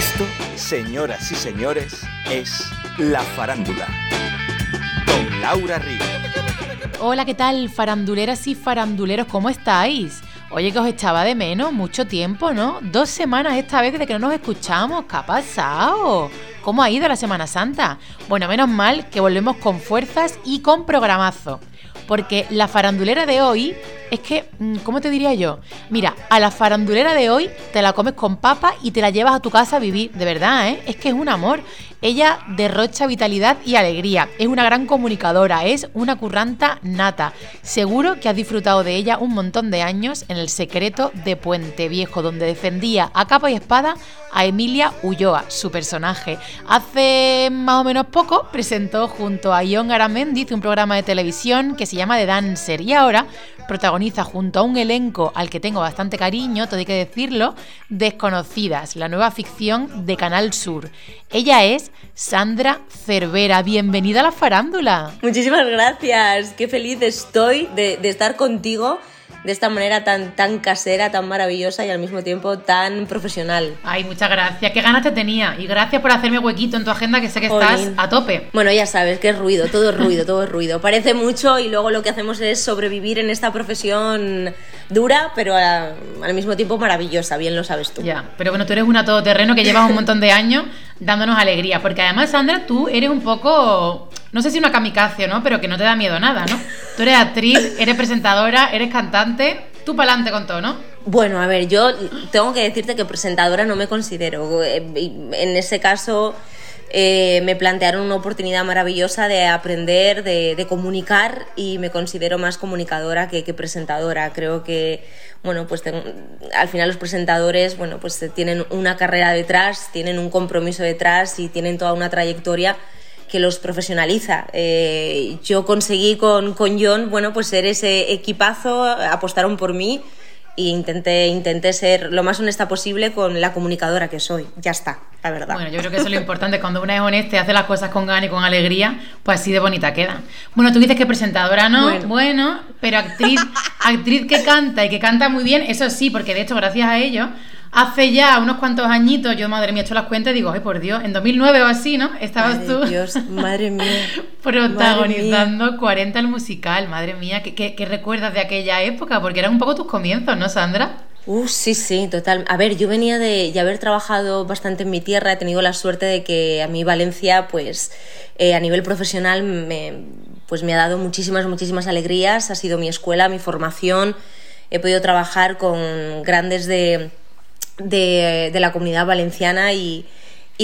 Esto, señoras y señores, es La Farándula. Con Laura Ríos. Hola, ¿qué tal, faranduleras y faranduleros? ¿Cómo estáis? Oye, que os echaba de menos mucho tiempo, ¿no? Dos semanas esta vez desde que no nos escuchamos. ¿Qué ha pasado? ¿Cómo ha ido la Semana Santa? Bueno, menos mal que volvemos con fuerzas y con programazo. Porque la farandulera de hoy es que, mm, ¿cómo te diría yo? Mira, a la farandulera de hoy te la comes con papa y te la llevas a tu casa a vivir, de verdad, ¿eh? Es que es un amor. Ella derrocha vitalidad y alegría, es una gran comunicadora, es una curranta nata. Seguro que has disfrutado de ella un montón de años en el secreto de Puente Viejo, donde defendía a capa y espada a Emilia Ulloa, su personaje. Hace más o menos poco presentó junto a Ion Garamendi un programa de televisión que se llama The Dancer y ahora protagoniza junto a un elenco al que tengo bastante cariño, todo hay que decirlo, Desconocidas, la nueva ficción de Canal Sur. Ella es Sandra Cervera. Bienvenida a la farándula. Muchísimas gracias. Qué feliz estoy de, estar contigo de esta manera tan, tan casera, tan maravillosa y al mismo tiempo tan profesional. Ay, muchas gracias. Qué ganas te tenía. Y gracias por hacerme huequito en tu agenda, que sé que estás a tope. Bueno, ya sabes que es ruido, todo es ruido, todo es ruido. Parece mucho y luego lo que hacemos es sobrevivir en esta profesión dura, pero al mismo tiempo maravillosa, bien lo sabes tú. Ya, pero bueno, tú eres una todoterreno que llevas un montón de años dándonos alegría, porque además, Sandra, tú eres un poco, no sé si una kamikaze, ¿no? Pero que no te da miedo nada, ¿no? Tú eres actriz, eres presentadora, eres cantante, tú para adelante con todo, ¿no? Bueno, a ver, yo tengo que decirte que presentadora no me considero. Eh, en ese caso eh, me plantearon una oportunidad maravillosa de aprender, de, comunicar y me considero más comunicadora que, presentadora. Creo que, bueno, pues al final los presentadores, bueno, pues tienen una carrera detrás, tienen un compromiso detrás y tienen toda una trayectoria que los profesionaliza. Eh, yo conseguí con, con John, bueno, pues ser ese equipazo, apostaron por mí y intenté, intenté ser lo más honesta posible con la comunicadora que soy. Ya está, la verdad. Bueno, yo creo que eso es lo importante. Cuando una es honesta y hace las cosas con ganas y con alegría, pues así de bonita queda. Bueno, tú dices que presentadora no, bueno, pero actriz, actriz que canta y que canta muy bien, eso sí, porque de hecho, gracias a ello, hace ya unos cuantos añitos, yo madre mía, he hecho las cuentas y digo, ay por Dios, en 2009 o así, ¿no? Estabas madre tú. Dios, madre mía. protagonizando 40 el musical, madre mía, ¿qué, ¿qué, recuerdas de aquella época? Porque eran un poco tus comienzos, ¿no, Sandra? Uh, sí, sí, total. A ver, yo venía de, haber trabajado bastante en mi tierra, he tenido la suerte de que a mí Valencia, pues eh, a nivel profesional, me, pues me ha dado muchísimas, muchísimas alegrías, ha sido mi escuela, mi formación, he podido trabajar con grandes de de, la comunidad valenciana y,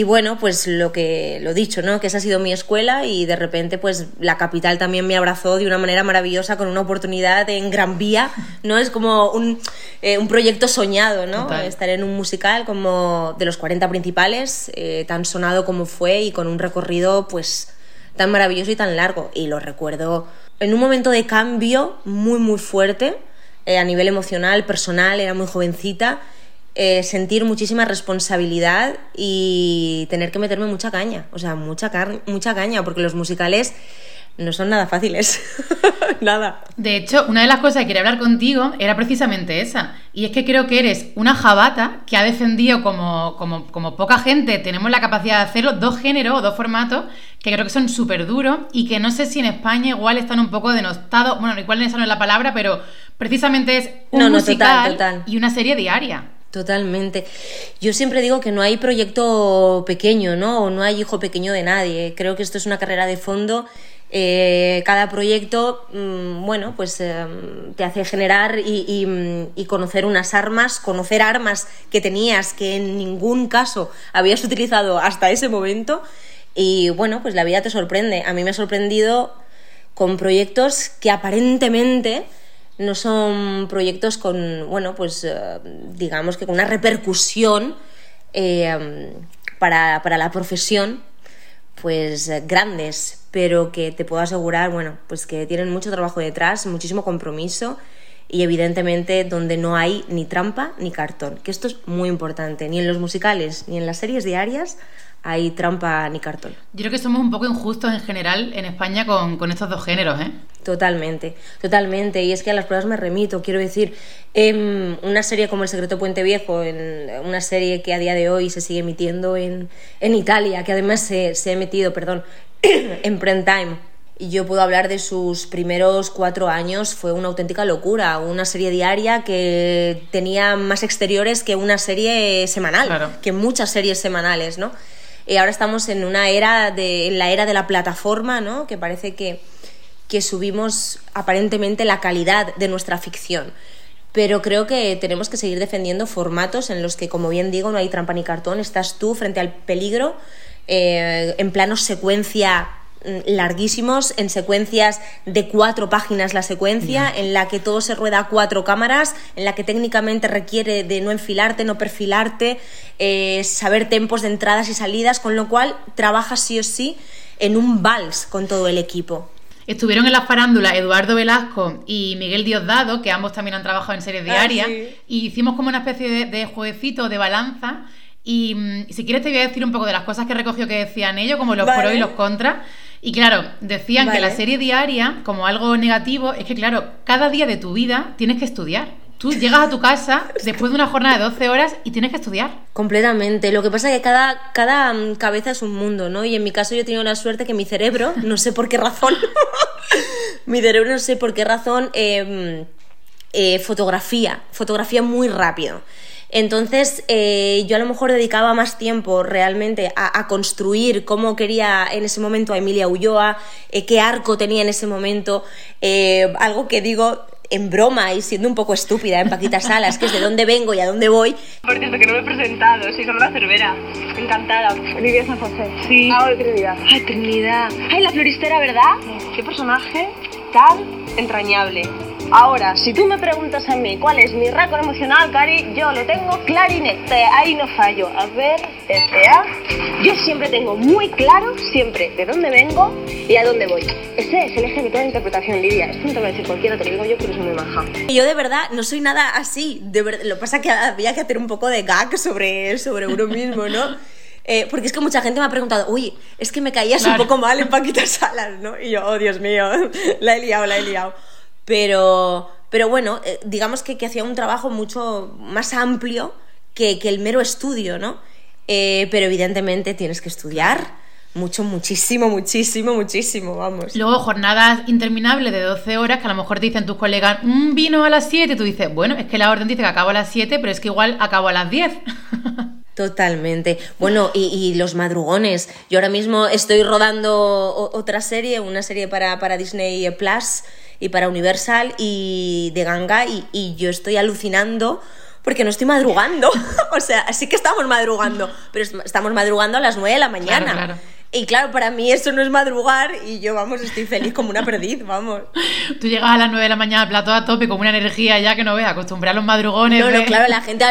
bueno, pues lo que lo dicho, ¿no? Que esa ha sido mi escuela y de repente pues la capital también me abrazó de una manera maravillosa con una oportunidad en Gran Vía, ¿no? Es como un, eh, proyecto soñado, ¿no? Estar en un musical como de los 40 principales, eh, tan sonado como fue y con un recorrido pues tan maravilloso y tan largo. Y lo recuerdo en un momento de cambio muy muy fuerte eh, a nivel emocional, personal, era muy jovencita eh, sentir muchísima responsabilidad y tener que meterme mucha caña, o sea, mucha, mucha caña, porque los musicales no son nada fáciles. nada. De hecho, una de las cosas que quería hablar contigo era precisamente esa. Y es que creo que eres una jabata que ha defendido como, como, como poca gente tenemos la capacidad de hacerlo, dos géneros o dos formatos que creo que son súper duros y que no sé si en España igual están un poco denostados. Bueno, igual esa no es la palabra, pero precisamente es un musical y una serie diaria. Totalmente. Yo siempre digo que no hay proyecto pequeño, ¿no? O no hay hijo pequeño de nadie. Creo que esto es una carrera de fondo. Eh, cada proyecto, mm, bueno, pues eh, te hace generar y, conocer unas armas, conocer armas que tenías que en ningún caso habías utilizado hasta ese momento. Y bueno, pues la vida te sorprende. A mí me ha sorprendido con proyectos que aparentemente no son proyectos con, bueno, pues eh, digamos que con una repercusión eh, para, la profesión, pues grandes, pero que te puedo asegurar, bueno, pues que tienen mucho trabajo detrás, muchísimo compromiso y evidentemente donde no hay ni trampa ni cartón, que esto es muy importante, ni en los musicales ni en las series diarias hay trampa ni cartón. Yo creo que somos un poco injustos en general en España con, con estos dos géneros, ¿eh? Totalmente, totalmente. Y es que a las pruebas me remito. Quiero decir, en una serie como El Secreto Puente Viejo, en una serie que a día de hoy se sigue emitiendo en, en Italia, que además se, se ha emitido, perdón, en prime time. Y yo puedo hablar de sus primeros cuatro años, fue una auténtica locura, una serie diaria que tenía más exteriores que una serie semanal, Claro. que muchas series semanales, ¿no? Y ahora estamos en una era de, en la era de la plataforma, ¿no? Que parece que, que subimos aparentemente la calidad de nuestra ficción. Pero creo que tenemos que seguir defendiendo formatos en los que, como bien digo, no hay trampa ni cartón. Estás tú frente al peligro, eh, en planos secuencia larguísimos, en secuencias de cuatro páginas la secuencia, en la que todo se rueda a cuatro cámaras, en la que técnicamente requiere de no enfilarte, no perfilarte, eh, saber tempos de entradas y salidas, con lo cual trabajas sí o sí en un vals con todo el equipo. Estuvieron en las farándulas Eduardo Velasco y Miguel Diosdado, que ambos también han trabajado en series diarias, sí. y hicimos como una especie de, de jueguecito de balanza. Y mm, si quieres te voy a decir un poco de las cosas que recogió que decían ellos, como los Vale. pros y los contras. Y claro, decían que la serie diaria, como algo negativo, es que claro, cada día de tu vida tienes que estudiar. Tú llegas a tu casa después de una jornada de 12 horas y tienes que estudiar. Completamente. Lo que pasa es que cada, cada mm, cabeza es un mundo, ¿no? Y en mi caso yo he tenido la suerte que mi cerebro, no sé por qué razón, mi cerebro no sé por qué razón, eh, eh, fotografía, fotografía muy rápido. Entonces eh, yo a lo mejor dedicaba más tiempo realmente a, a construir cómo quería en ese momento a Emilia Ulloa, eh, qué arco tenía en ese momento, eh, algo que digo en broma y siendo un poco estúpida en Paquita Salas, que es de dónde vengo y a dónde voy, Por cierto, que no me he presentado, soy Sandra Cervera. Encantada. Olivia San José. Sí. Ah, de Trinidad. Ay, Trinidad. Ay, la floristera, ¿verdad? Qué personaje tan entrañable. Ahora, si tú me preguntas a mí cuál es mi récord emocional, Cari, yo lo tengo clarinete, ahí no fallo. A ver, espera. Yo siempre tengo muy claro, siempre, de dónde vengo y a dónde voy. Ese es el eje de toda interpretación, Lidia. Esto no te lo va a decir cualquiera, te lo digo yo, pero es muy maja. Yo de verdad no soy nada así. De verdad, lo que pasa es que había que hacer un poco de gag sobre, sobre uno mismo, ¿no? Eh, porque es que mucha gente me ha preguntado, oye, es que me caías Claro. un poco mal en Paquita Salas, ¿no? Y yo, oh Dios mío, la he liado, la he liado. Pero, pero bueno, eh, digamos que, que hacía un trabajo mucho más amplio que, que el mero estudio, ¿no? Eh, pero evidentemente tienes que estudiar mucho, muchísimo, muchísimo, muchísimo, vamos. Luego jornadas interminables de 12 horas que a lo mejor te dicen tus colegas, "Mm, vino a las 7, tú dices, bueno, es que la orden dice que acabo a las 7, pero es que igual acabo a las 10. Totalmente. Bueno, y, y los madrugones. Yo ahora mismo estoy rodando otra serie, una serie para, para Disney Plus y para Universal y de ganga y, y yo estoy alucinando porque no estoy madrugando. o sea, sí que estamos madrugando, pero est- estamos madrugando a las 9 de la mañana. Claro, claro. Y claro, para mí eso no es madrugar y yo, vamos, estoy feliz como una perdiz, vamos. Tú llegas a las 9 de la mañana al plato a tope con una energía ya que no veas, acostumbrar a los madrugones. No, no, claro, la gente,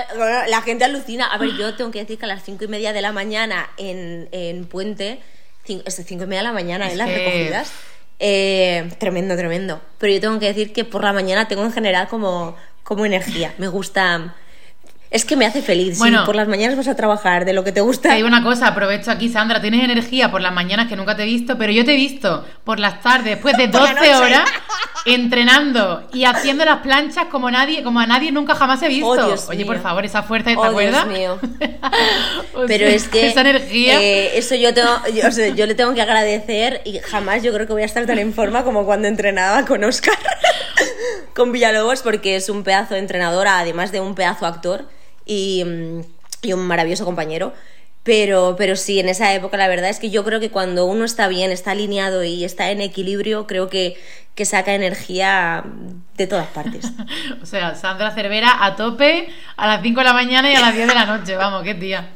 la gente alucina. A ver, yo tengo que decir que a las cinco y media de la mañana en, en Puente, cin- es de cinco y media de la mañana en las que- recogidas, eh, tremendo, tremendo. Pero yo tengo que decir que por la mañana tengo en general como, como energía. Me gusta... Es que me hace feliz. Bueno. si por las mañanas vas a trabajar de lo que te gusta. Te digo una cosa, aprovecho aquí, Sandra, tienes energía por las mañanas que nunca te he visto, pero yo te he visto por las tardes, después de Por la 12 noche. horas, entrenando y haciendo las planchas como nadie, como a nadie nunca jamás he visto. Oh, Oye, mío. por favor, esa fuerza, ¿te Oh, acuerdas? Dios mío. O Pero es que esa energía. eh, eso yo tengo, yo, o sea, yo le tengo que agradecer y jamás yo creo que voy a estar tan en forma como cuando entrenaba con Oscar, con Villalobos, porque es un pedazo de entrenadora, además de un pedazo actor y, mm, y un maravilloso compañero. Pero, pero sí, en esa época la verdad es que yo creo que cuando uno está bien, está alineado y está en equilibrio, creo que, que saca energía de todas partes. O sea, Sandra Cervera a tope a las 5 de la mañana y a las 10 de la noche, vamos, qué tía.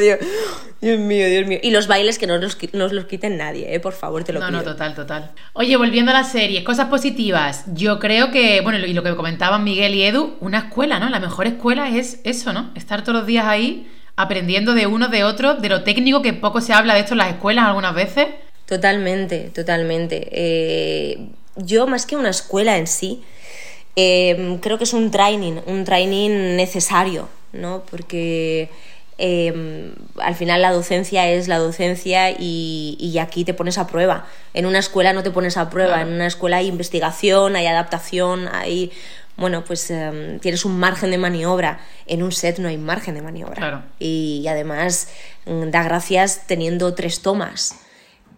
Dios, Dios mío, Dios mío. Y los bailes que no qui- no os los quiten nadie, ¿eh? por favor, te lo No, pido. no, total, total. Oye, volviendo a la serie, cosas positivas. Yo creo que, bueno, y lo que comentaban Miguel y Edu, una escuela, ¿no? La mejor escuela es eso, ¿no? Estar todos los días ahí aprendiendo de unos, de otros, de lo técnico, que poco se habla de esto en las escuelas algunas veces. Totalmente, totalmente. Eh, yo, más que una escuela en sí, eh, creo que es un training, un training necesario, ¿no? Porque em, al final la docencia es la docencia y, y, aquí te pones a prueba. En una escuela no te pones a prueba, en una escuela hay investigación, hay adaptación, hay bueno, pues em, tienes un margen de maniobra. En un set no hay margen de maniobra. Y, además mm, da gracias teniendo tres tomas.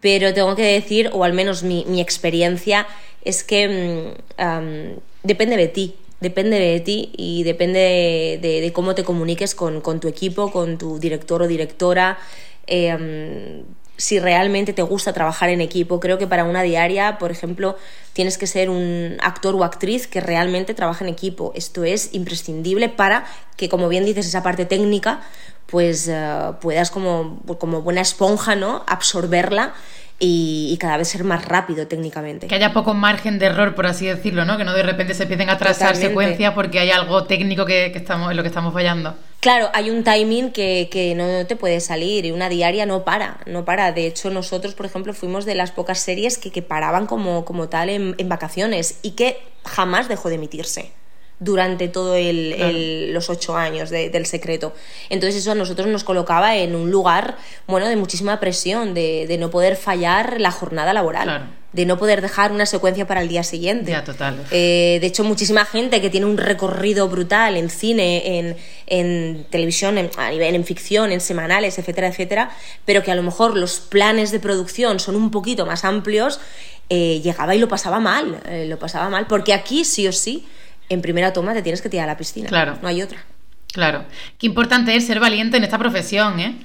Pero tengo que decir, o al menos mi, experiencia, es que mm, depende de ti. Depende de ti y depende de, cómo te comuniques con, tu equipo, con tu director o directora. Em, si realmente te gusta trabajar en equipo. Creo que para una diaria, por ejemplo, tienes que ser un actor o actriz que realmente trabaje en equipo. Esto es imprescindible para que, como bien dices, esa parte técnica, pues eh, puedas como, como buena esponja, ¿no? Absorberla y, cada vez ser más rápido técnicamente. Que haya poco margen de error, por así decirlo, ¿no? Que no de repente se empiecen a trazar secuencias porque hay algo técnico que, estamos, en lo que estamos fallando. Claro, hay un timing que, no te puede salir y una diaria no para, no para. De hecho, nosotros, por ejemplo, fuimos de las pocas series que, que paraban como, como tal en, en vacaciones y que jamás dejó de emitirse durante todos los ocho años del secreto. Entonces eso a nosotros nos colocaba en un lugar, bueno, de muchísima presión, de, no poder fallar la jornada laboral. De no poder dejar una secuencia para el día siguiente. Ya, total. Eh, de hecho, muchísima gente que tiene un recorrido brutal en cine, en, en televisión, en, a nivel en ficción, en semanales, etcétera, etcétera, pero que a lo mejor los planes de producción son un poquito más amplios, eh, llegaba y lo pasaba mal. Eh, lo pasaba mal, porque aquí sí o sí en primera toma te tienes que tirar a la piscina. Claro. No hay otra. Claro. Qué importante es ser valiente en esta profesión, ¿eh?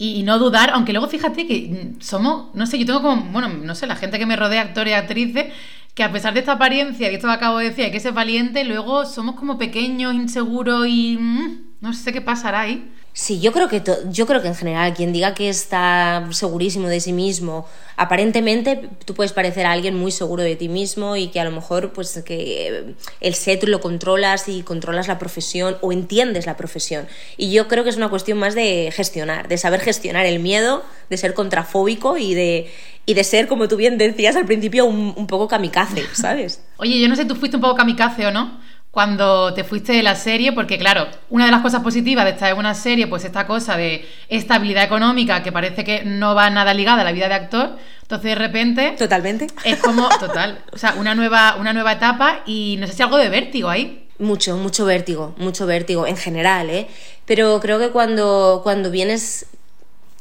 Y, no dudar, aunque luego fíjate que somos, no sé, yo tengo como, bueno, no sé, la gente que me rodea, actores y actrices, que a pesar de esta apariencia, y esto que acabo de decir, hay que ser valiente, luego somos como pequeños, inseguros y mm, no sé qué pasará ahí. Sí, yo creo que yo creo que en general quien diga que está segurísimo de sí mismo, aparentemente tú puedes parecer a alguien muy seguro de ti mismo y que a lo mejor pues que el set lo controlas y controlas la profesión o entiendes la profesión. Y yo creo que es una cuestión más de gestionar, de saber gestionar el miedo, de ser contrafóbico y de y de ser, como tú bien decías al principio, un, un poco kamikaze, ¿sabes? Oye, yo no sé, tú fuiste un poco kamikaze o no, cuando te fuiste de la serie, porque claro, una de las cosas positivas de estar en una serie, pues esta cosa de estabilidad económica que parece que no va nada ligada a la vida de actor, entonces de repente... Totalmente. Es como, total, o sea, una nueva, una nueva etapa y no sé si algo de vértigo ahí. Mucho, mucho vértigo, mucho vértigo en general, ¿eh? Pero creo que cuando, cuando vienes,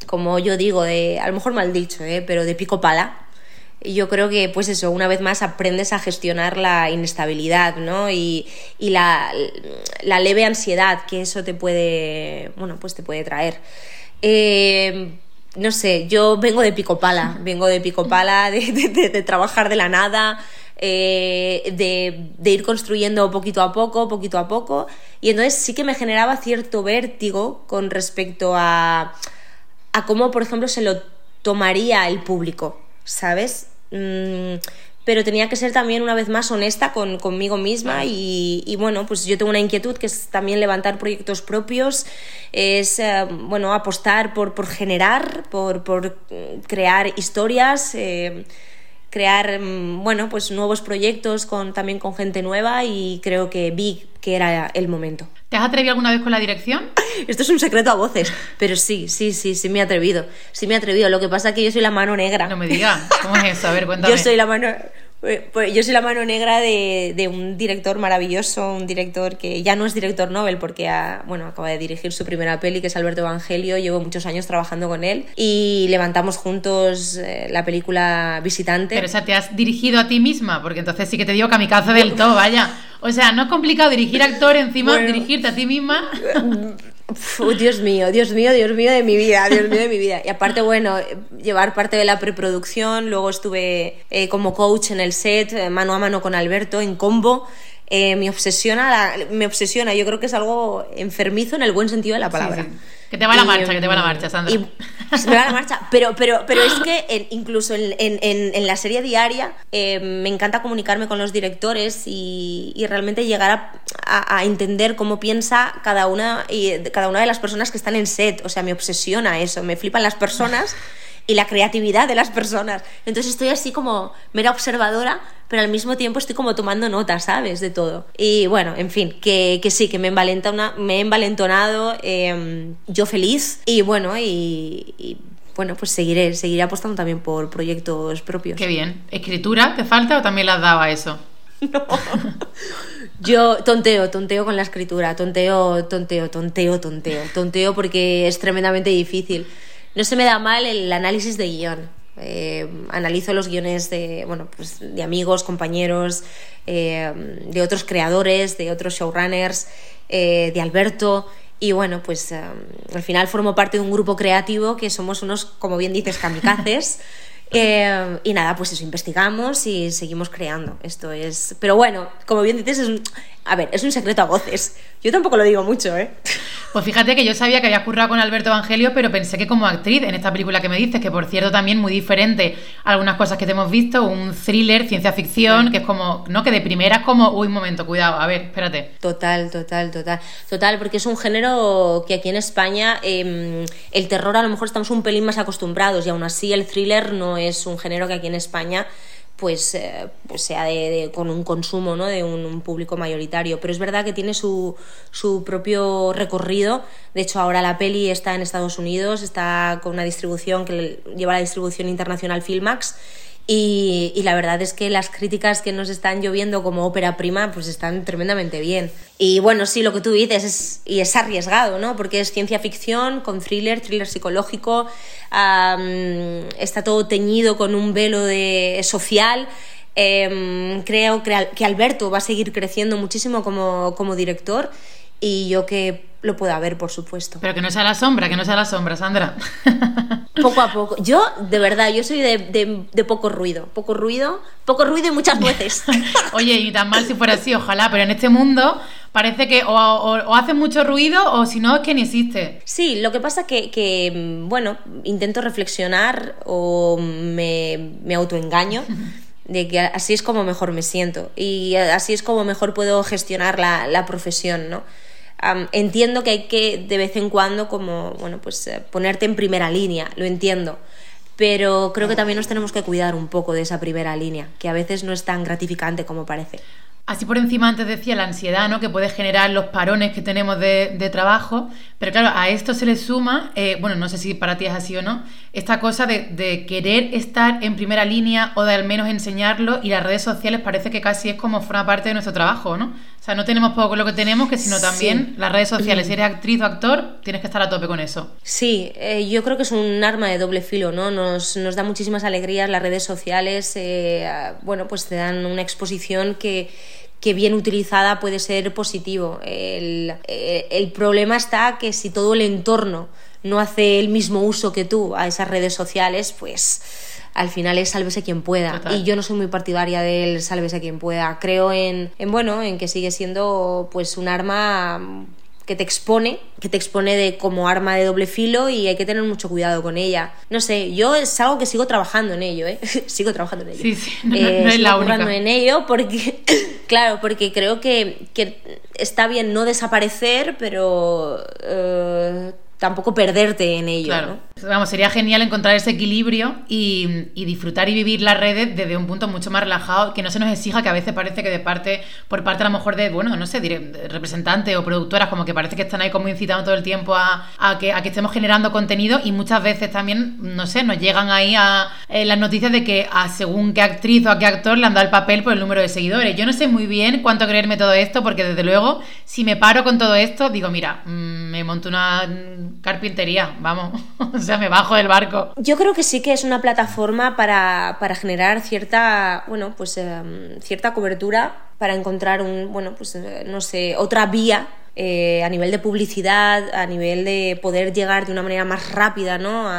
como yo digo, de, a lo mejor mal dicho, ¿eh? Pero de pico pala, yo creo que, pues eso, una vez más aprendes a gestionar la inestabilidad, ¿no? Y, la, leve ansiedad que eso te puede, bueno, pues te puede traer. Eh, no sé, yo vengo de picopala, vengo de picopala, de, de, trabajar de la nada, eh, de, de, ir construyendo poquito a poco, poquito a poco, y entonces sí que me generaba cierto vértigo con respecto a, a cómo, por ejemplo, se lo tomaría el público. ¿Sabes? Mm, pero tenía que ser también una vez más honesta con, conmigo misma y, bueno, pues yo tengo una inquietud que es también levantar proyectos propios, es, eh, bueno, apostar por, por generar, por, por crear historias. Eh, crear mm, bueno pues nuevos proyectos con también con gente nueva y creo que vi que era el momento ¿Te has atrevido alguna vez con la dirección? Esto es un secreto a voces, pero sí, sí, sí, sí me he atrevido. Sí me he atrevido. Lo que pasa es que yo soy la mano negra. No me digas. ¿Cómo es eso? A ver, cuéntame. Yo soy la mano pues, pues, yo soy la mano negra de, un director maravilloso, un director que ya no es director Nobel porque bueno, acaba de dirigir su primera peli, que es Alberto Evangelio. Llevo muchos años trabajando con él y levantamos juntos eh, la película Visitante. Pero, o sea, ¿te has dirigido a ti misma? Porque entonces sí que te digo kamikaze del todo, vaya. O sea, no es complicado dirigir actor encima, dirigirte a ti misma. Dios mío, Dios mío, Dios mío de mi vida, Dios mío de mi vida. Y aparte, bueno, llevar parte de la preproducción, luego estuve eh, como coach en el set, eh, mano a mano con Alberto, en combo. Eh, me obsesiona, me obsesiona, yo creo que es algo enfermizo en el buen sentido de la palabra. Que te va la marcha, que te va la marcha, Sandra. se me va la marcha. Pero, pero, pero es que incluso en, en, en, la serie diaria eh, me encanta comunicarme con los directores y, y realmente llegar a, a, entender cómo piensa cada una, y, cada una de las personas que están en set. O sea, me obsesiona eso, me flipan las personas. Y la creatividad de las personas. Entonces estoy así como mera observadora, pero al mismo tiempo estoy como tomando notas, ¿sabes? De todo. Y bueno, en fin, que, que sí, que me, envalentona, me he envalentonado, em, yo feliz y bueno, y, bueno, pues seguiré, seguiré apostando también por proyectos propios. Qué bien. ¿Escritura te falta o también las daba eso? No. Yo tonteo, tonteo con la escritura, tonteo, tonteo, tonteo, tonteo, tonteo porque es tremendamente difícil. No se me da mal el análisis de guion. Eh, analizo los guiones de, bueno, pues de amigos, compañeros, eh, de otros creadores, de otros showrunners, eh, de Alberto. Y bueno, pues al final formo parte de un grupo creativo que somos unos, como bien dices, kamikazes. Eh, y nada, pues eso, investigamos y seguimos creando. Esto es. Pero bueno, como bien dices, es un... a ver, es un secreto a voces. Yo tampoco lo digo mucho, ¿eh? Pues fíjate que yo sabía que había currado con Alberto Evangelio, pero pensé que como actriz en esta película que me dices, que por cierto también muy diferente a algunas cosas que te hemos visto, un thriller, ciencia ficción, que es como, ¿no? Que de primera es como, uy, un momento, cuidado, a ver, espérate. Total, total, total. Total, porque es un género que aquí en España em, el terror a lo mejor estamos un pelín más acostumbrados y aún así el thriller no es un género que aquí en España pues, eh, pues sea de, con un consumo ¿no? de un, público mayoritario. Pero es verdad que tiene su, su, propio recorrido. De hecho, ahora la peli está en Estados Unidos, está con una distribución que lleva la distribución internacional Filmax y, la verdad es que las críticas que nos están lloviendo como ópera prima pues están tremendamente bien. Y bueno, sí, lo que tú dices es, y es arriesgado, ¿no? Porque es ciencia ficción con thriller, thriller psicológico, está todo teñido con un velo de social. Em, creo que Alberto va a seguir creciendo muchísimo como, como director y yo que lo pueda ver, por supuesto. Pero que no sea la sombra, que no sea la sombra, Sandra. Poco a poco. Yo, de verdad, yo soy de, poco ruido. Poco ruido, poco ruido y muchas veces. Oye, y tan mal si fuera así, ojalá, pero en este mundo parece que o, hace mucho ruido o si no es que ni existe. Sí, lo que pasa que, que bueno, intento reflexionar o me, me autoengaño. de que así es como mejor me siento y así es como mejor puedo gestionar la, la profesión, ¿no? Entiendo que hay que de vez en cuando como, bueno, pues eh, ponerte en primera línea, lo entiendo, pero creo que también nos tenemos que cuidar un poco de esa primera línea, que a veces no es tan gratificante como parece. Así por encima antes decía la ansiedad, ¿no? Que puede generar los parones que tenemos de, trabajo, pero claro, a esto se le suma, eh, bueno, no sé si para ti es así o no, esta cosa de, querer estar en primera línea o de al menos enseñarlo y las redes sociales parece que casi es como forma parte de nuestro trabajo, ¿no? O sea, no tenemos poco lo que tenemos, que sino también las redes sociales. Si eres actriz o actor, tienes que estar a tope con eso. Sí, eh, yo creo que es un arma de doble filo, ¿no? Nos, nos da muchísimas alegrías las redes sociales, eh, bueno, pues te dan una exposición que que bien utilizada puede ser positivo. El, eh, el, problema está que si todo el entorno no hace el mismo uso que tú a esas redes sociales, pues al final es sálvese quien pueda. Y yo no soy muy partidaria del sálvese quien pueda. Creo en, en, bueno, en que sigue siendo pues un arma que te expone, que te expone de como arma de doble filo y hay que tener mucho cuidado con ella. No sé, yo es algo que sigo trabajando en ello, ¿eh? sigo trabajando en ello. Sí, sí, no, eh, es la única. en ello porque, claro, porque creo que, que está bien no desaparecer, pero eh, tampoco perderte en ello. Claro. Vamos, sería genial encontrar ese equilibrio y, disfrutar y vivir las redes desde un punto mucho más relajado, que no se nos exija, que a veces parece que de parte, por parte a lo mejor de, bueno, no sé, representantes o productoras, como que parece que están ahí como incitando todo el tiempo a, que, a que estemos generando contenido y muchas veces también, no sé, nos llegan ahí a eh, las noticias de que a según qué actriz o a qué actor le han dado el papel por el número de seguidores. Yo no sé muy bien cuánto creerme todo esto, porque desde luego, si me paro con todo esto, digo, mira, mm, me monto una carpintería, vamos. sea, me bajo del barco. Yo creo que sí que es una plataforma para, generar cierta, bueno, pues em, cierta cobertura para encontrar un, bueno, pues eh, no sé, otra vía eh, a nivel de publicidad, a nivel de poder llegar de una manera más rápida, ¿no?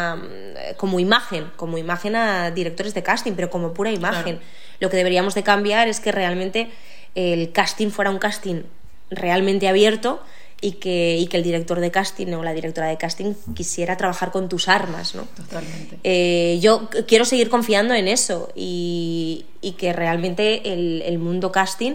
como imagen, como imagen a directores de casting, pero como pura imagen. Lo que deberíamos de cambiar es que realmente el casting fuera un casting realmente abierto y que, y que el director de casting o la directora de casting quisiera trabajar con tus armas, ¿no? Totalmente. Eh, yo quiero seguir confiando en eso y, y que realmente el, el, mundo casting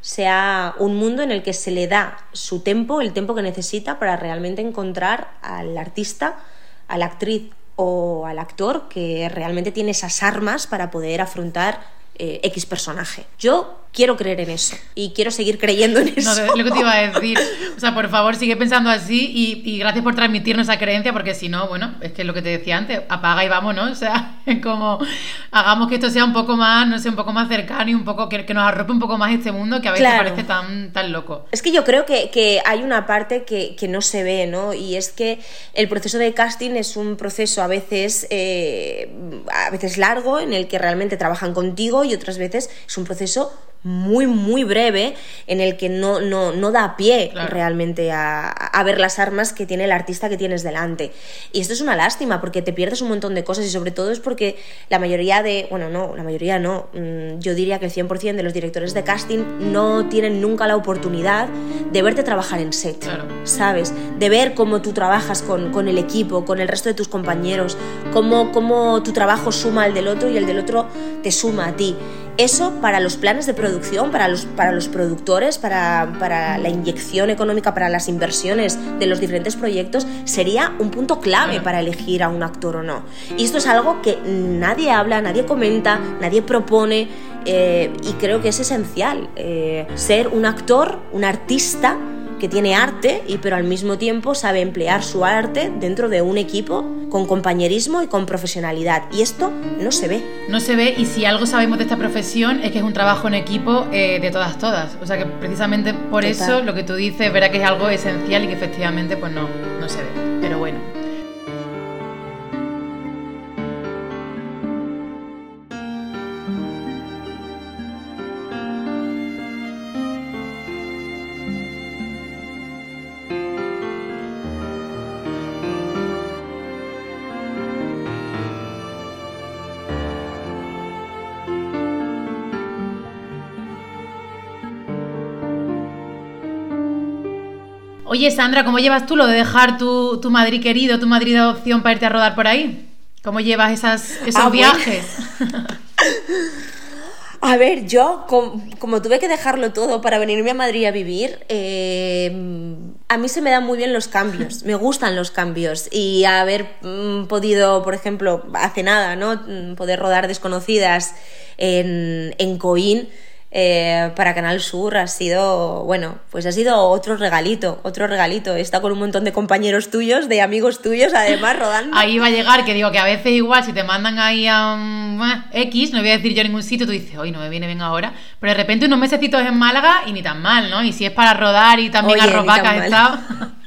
sea un mundo en el que se le da su tempo, el tiempo que necesita para realmente encontrar al artista, a la actriz o al actor que realmente tiene esas armas para poder afrontar eh, X personaje. Yo quiero creer en eso y quiero seguir creyendo en eso. No, lo que te iba a decir. O sea, por favor, sigue pensando así y, gracias por transmitirnos esa creencia, porque si no, bueno, es que lo que te decía antes, apaga y vámonos. O sea, es como hagamos que esto sea un poco más, no sé, un poco más cercano y un poco que, nos arrope un poco más este mundo que a veces parece tan, tan loco. Es que yo creo que, que hay una parte que, que, no se ve, ¿no? Y es que el proceso de casting es un proceso a veces, eh, a veces largo, en el que realmente trabajan contigo y otras veces es un proceso muy, muy breve en el que no, no, no da pie realmente a, a, ver las armas que tiene el artista que tienes delante. Y esto es una lástima porque te pierdes un montón de cosas y sobre todo es porque la mayoría de, bueno, no, la mayoría no, mm, yo diría que el 100% de los directores de casting no tienen nunca la oportunidad de verte trabajar en set, ¿sabes? De ver cómo tú trabajas con, con, el equipo, con el resto de tus compañeros, cómo, cómo tu trabajo suma al del otro y el del otro te suma a ti. Eso para los planes de producción, para los, para los productores, para, para, la inyección económica, para las inversiones de los diferentes proyectos, sería un punto clave para elegir a un actor o no. Y esto es algo que nadie habla, nadie comenta, nadie propone. Eh, y creo que es esencial eh, ser un actor, un artista que tiene arte y pero al mismo tiempo sabe emplear su arte dentro de un equipo con compañerismo y con profesionalidad. Y esto no se ve. No se ve y si algo sabemos de esta profesión es que es un trabajo en equipo eh, de todas, todas. O sea que precisamente por eso lo que tú dices, verá que es algo esencial y que efectivamente pues no, no se ve. Pero bueno. Oye, Sandra, ¿cómo llevas tú lo de dejar tu, tu Madrid querido, tu Madrid de adopción para irte a rodar por ahí? ¿Cómo llevas esas, esos ah, viajes? A ver, yo como, tuve que dejarlo todo para venirme a Madrid a vivir, eh, a mí se me dan muy bien los cambios, me gustan los cambios y haber mm, podido, por ejemplo, hace nada, ¿no? Mm, poder rodar desconocidas en, en Coín eh, para Canal Sur ha sido, bueno, pues ha sido otro regalito, otro regalito. Está con un montón de compañeros tuyos, de amigos tuyos, además, rodando. Ahí va a llegar, que digo que a veces igual si te mandan ahí a X, no voy a decir yo ningún sitio, tú dices, hoy no me viene bien ahora, pero de repente unos mesecitos en Málaga y ni tan mal, ¿no? Y si es para rodar y también Oye, has estado...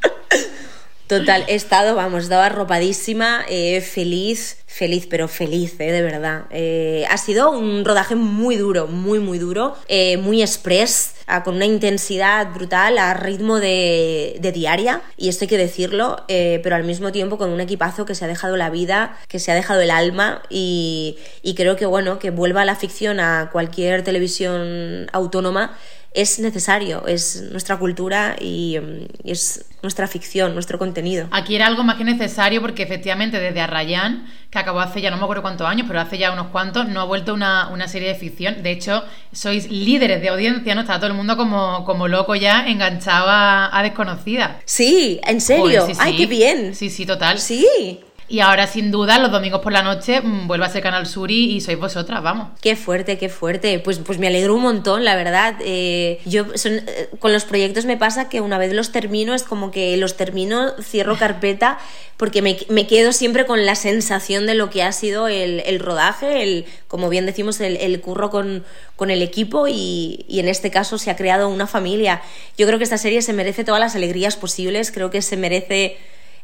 Total, he estado, vamos, he estado arropadísima, eh, feliz, feliz, pero feliz, eh, de verdad. Eh, ha sido un rodaje muy duro, muy, muy duro, muy express, ah, con una intensidad brutal, a ritmo de, diaria, y esto hay que decirlo, pero al mismo tiempo con un equipazo que se ha dejado la vida, que se ha dejado el alma, y creo que, bueno, que vuelva la ficción a cualquier televisión autónoma es necesario, es nuestra cultura y, es nuestra ficción, nuestro contenido. Aquí era algo más que necesario porque efectivamente desde Arrayán, que acabó hace ya no me acuerdo cuántos años, pero hace ya unos cuantos, no ha vuelto una, una serie de ficción. De hecho, sois líderes de audiencia, ¿no? Está todo el mundo como, como loco ya, enganchado a, desconocida. Sí, en serio. Ay, qué bien. Sí, sí, total. Sí. Y ahora, sin duda, los domingos por la noche mm, vuelve a ser Canal Sur y, sois vosotras, vamos. Qué fuerte, qué fuerte. Pues, pues me alegro un montón, la verdad. Eh, yo eh, con los proyectos me pasa que una vez los termino, es como que los termino, cierro carpeta, porque me, quedo siempre con la sensación de lo que ha sido el, rodaje, el, como bien decimos, el, curro con, con el equipo y, y en este caso se ha creado una familia. Yo creo que esta serie se merece todas las alegrías posibles, creo que se merece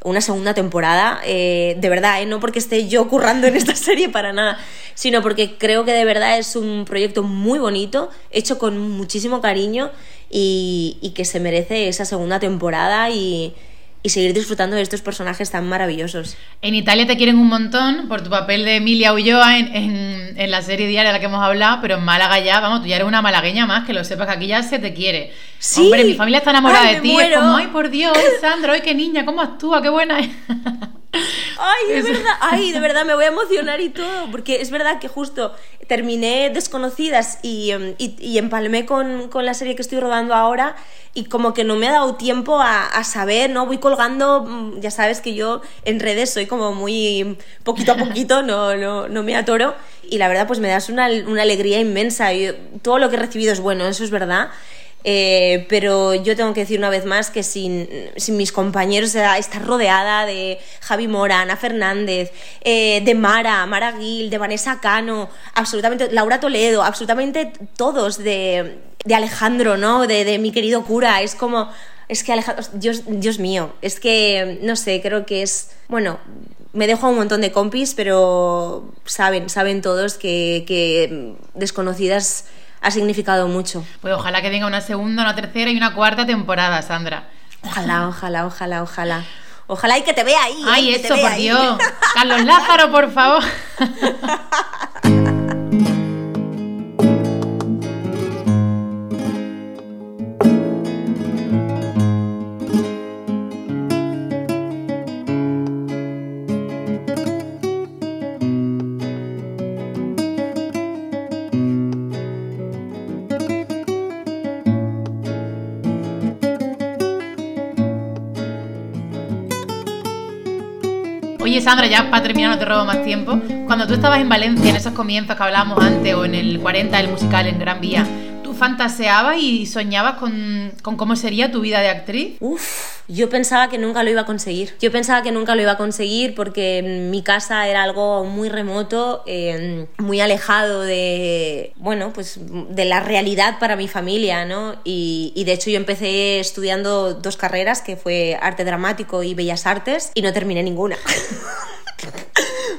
una segunda temporada, eh, de verdad, ¿eh? no porque esté yo currando en esta serie para nada, sino porque creo que de verdad es un proyecto muy bonito, hecho con muchísimo cariño y, y que se merece esa segunda temporada y, y seguir disfrutando de estos personajes tan maravillosos. En Italia te quieren un montón por tu papel de Emilia Ulloa en, en, la serie diaria de la que hemos hablado, pero en Málaga ya, vamos, tú ya eres una malagueña más, que lo sepas que aquí ya se te quiere. Sí. Hombre, mi familia está enamorada de ti, es como, ay, por Dios, Sandra, ay, qué niña, cómo actúa, qué buena es. Ay, de verdad, ay, de verdad me voy a emocionar y todo, porque es verdad que justo terminé Desconocidas y, em, y, y empalmé con, con, la serie que estoy rodando ahora y como que no me ha dado tiempo a, a, saber, ¿no? Voy colgando, mm, ya sabes que yo en redes soy como muy poquito a poquito, no, no, no me atoro y la verdad pues me das una, una alegría inmensa y todo lo que he recibido es bueno, eso es verdad. Eh, pero yo tengo que decir una vez más que sin, sin mis compañeros, estar rodeada de Javi Mora, Ana Fernández, eh, de Mara, Mara Gil, de Vanessa Cano, absolutamente, Laura Toledo, absolutamente todos, de, de Alejandro, ¿no? De, de, mi querido cura, es como, es que Alejandro, Dios, Dios mío, es que, no sé, creo que es, bueno, me dejo un montón de compis, pero saben, saben todos que desconocidas ha significado mucho. Pues ojalá que venga una segunda, una tercera y una cuarta temporada, Sandra. Ojalá, ojalá, ojalá, ojalá. Ojalá y que te vea ahí. Ay, ¿eh? eso, por Dios. Carlos Lázaro, por favor. ya para terminar, no te robo más tiempo. Cuando tú estabas en Valencia, en esos comienzos que hablábamos antes, o en el 40, el musical en Gran Vía, ¿tú fantaseabas y soñabas con, con cómo sería tu vida de actriz? Uf, yo pensaba que nunca lo iba a conseguir. Yo pensaba que nunca lo iba a conseguir porque mi casa era algo muy remoto, eh, muy alejado de, bueno, pues de la realidad para mi familia, ¿no? Y, y, de hecho yo empecé estudiando dos carreras, que fue arte dramático y bellas artes, y no terminé ninguna.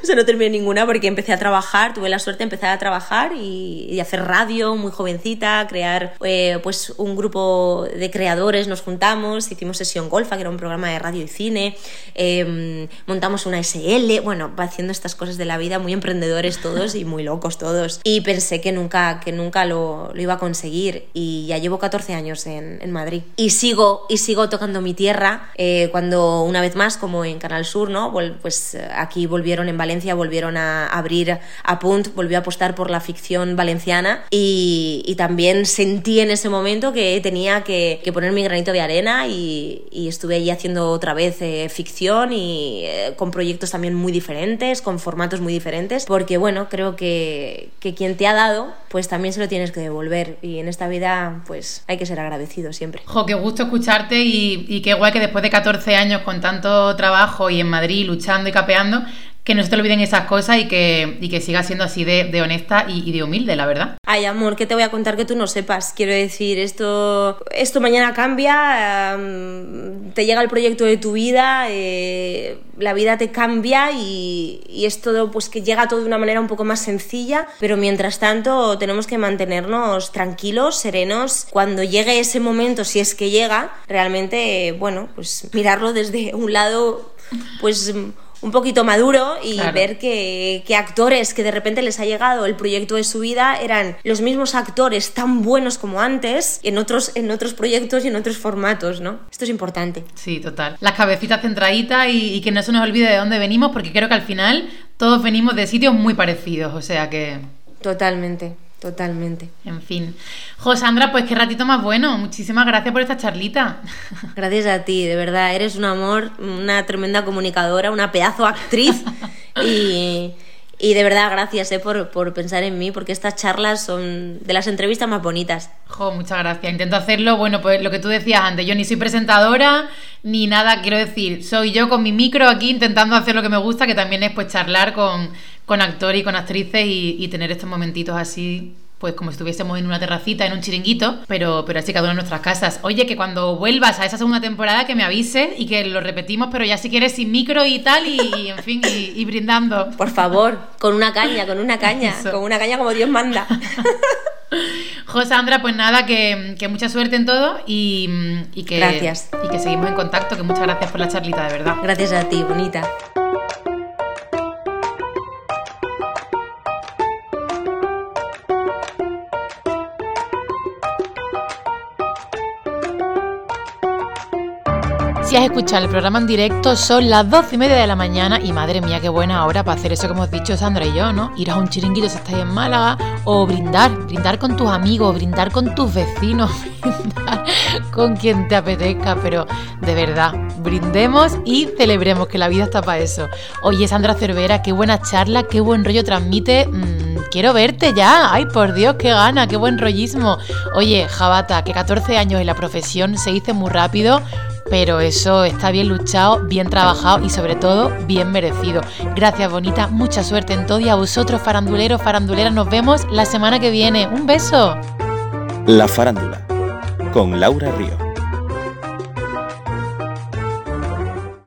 o sea, no terminé ninguna porque empecé a trabajar, tuve la suerte de empezar a trabajar y, y hacer radio muy jovencita, crear eh, pues un grupo de creadores, nos juntamos, hicimos sesión golfa, que era un programa de radio y cine, eh, montamos una SL, bueno, haciendo estas cosas de la vida, muy emprendedores todos y muy locos todos. Y pensé que nunca, que nunca lo, lo iba a conseguir y ya llevo 14 años en, en Madrid. Y sigo, y sigo tocando mi tierra eh, cuando una vez más, como en Canal Sur, ¿no? Pues aquí volvieron en Valencia, volvieron a abrir a Punt, volvió a apostar por la ficción valenciana y, también sentí en ese momento que tenía que, poner mi granito de arena y, y, estuve allí haciendo otra vez eh, ficción y eh, con proyectos también muy diferentes, con formatos muy diferentes, porque bueno, creo que, que quien te ha dado, pues también se lo tienes que devolver y en esta vida pues hay que ser agradecido siempre. Jo, qué gusto escucharte y, y qué guay que después de 14 años con tanto trabajo y en Madrid luchando y capeando, que no se te olviden esas cosas y que, y que sigas siendo así de, honesta y, de humilde, la verdad. Ay, amor, ¿qué te voy a contar que tú no sepas? Quiero decir, esto, esto mañana cambia, te llega el proyecto de tu vida, eh, la vida te cambia y, y, es todo, pues que llega todo de una manera un poco más sencilla, pero mientras tanto tenemos que mantenernos tranquilos, serenos. Cuando llegue ese momento, si es que llega, realmente, bueno, pues mirarlo desde un lado, pues un poquito maduro y claro. ver que, que, actores que de repente les ha llegado el proyecto de su vida eran los mismos actores tan buenos como antes en otros, en otros proyectos y en otros formatos, ¿no? Esto es importante. Sí, total. Las cabecitas centraditas y, y que no se nos olvide de dónde venimos porque creo que al final todos venimos de sitios muy parecidos, o sea que... Totalmente. Totalmente. En fin. Jo, Sandra, pues qué ratito más bueno. Muchísimas gracias por esta charlita. Gracias a ti, de verdad. Eres un amor, una tremenda comunicadora, una pedazo actriz. y, y, de verdad, gracias eh, por, por, pensar en mí, porque estas charlas son de las entrevistas más bonitas. Jo, muchas gracias. Intento hacerlo. Bueno, pues lo que tú decías antes, yo ni soy presentadora ni nada, quiero decir, soy yo con mi micro aquí intentando hacer lo que me gusta, que también es pues charlar con, con actores y con actrices y, y, tener estos momentitos así, pues como si estuviésemos en una terracita, en un chiringuito, pero, pero así cada una en nuestras casas. Oye, que cuando vuelvas a esa segunda temporada que me avises y que lo repetimos, pero ya si quieres sin micro y tal, y, y en fin, y, y, brindando. Por favor, con una caña, con una caña, Eso. con una caña como Dios manda. Jo, Sandra, pues nada, que, que mucha suerte en todo y, y, que, gracias. y que seguimos en contacto, que muchas gracias por la charlita, de verdad. Gracias a ti, bonita. Si has escuchado el programa en directo, son las doce y media de la mañana y madre mía, qué buena hora para hacer eso que hemos dicho Sandra y yo, ¿no? Ir a un chiringuito si estáis en Málaga o brindar, brindar con tus amigos, brindar con tus vecinos, brindar con quien te apetezca, pero de verdad, brindemos y celebremos que la vida está para eso. Oye, Sandra Cervera, qué buena charla, qué buen rollo transmite. Mm, quiero verte ya. Ay, por Dios, qué gana, qué buen rollismo. Oye, Jabata, que 14 años en la profesión se dice muy rápido pero eso está bien luchado, bien trabajado y sobre todo bien merecido. Gracias, bonita, mucha suerte en todo y a vosotros, faranduleros, faranduleras, nos vemos la semana que viene. Un beso. La farándula, con Laura Río.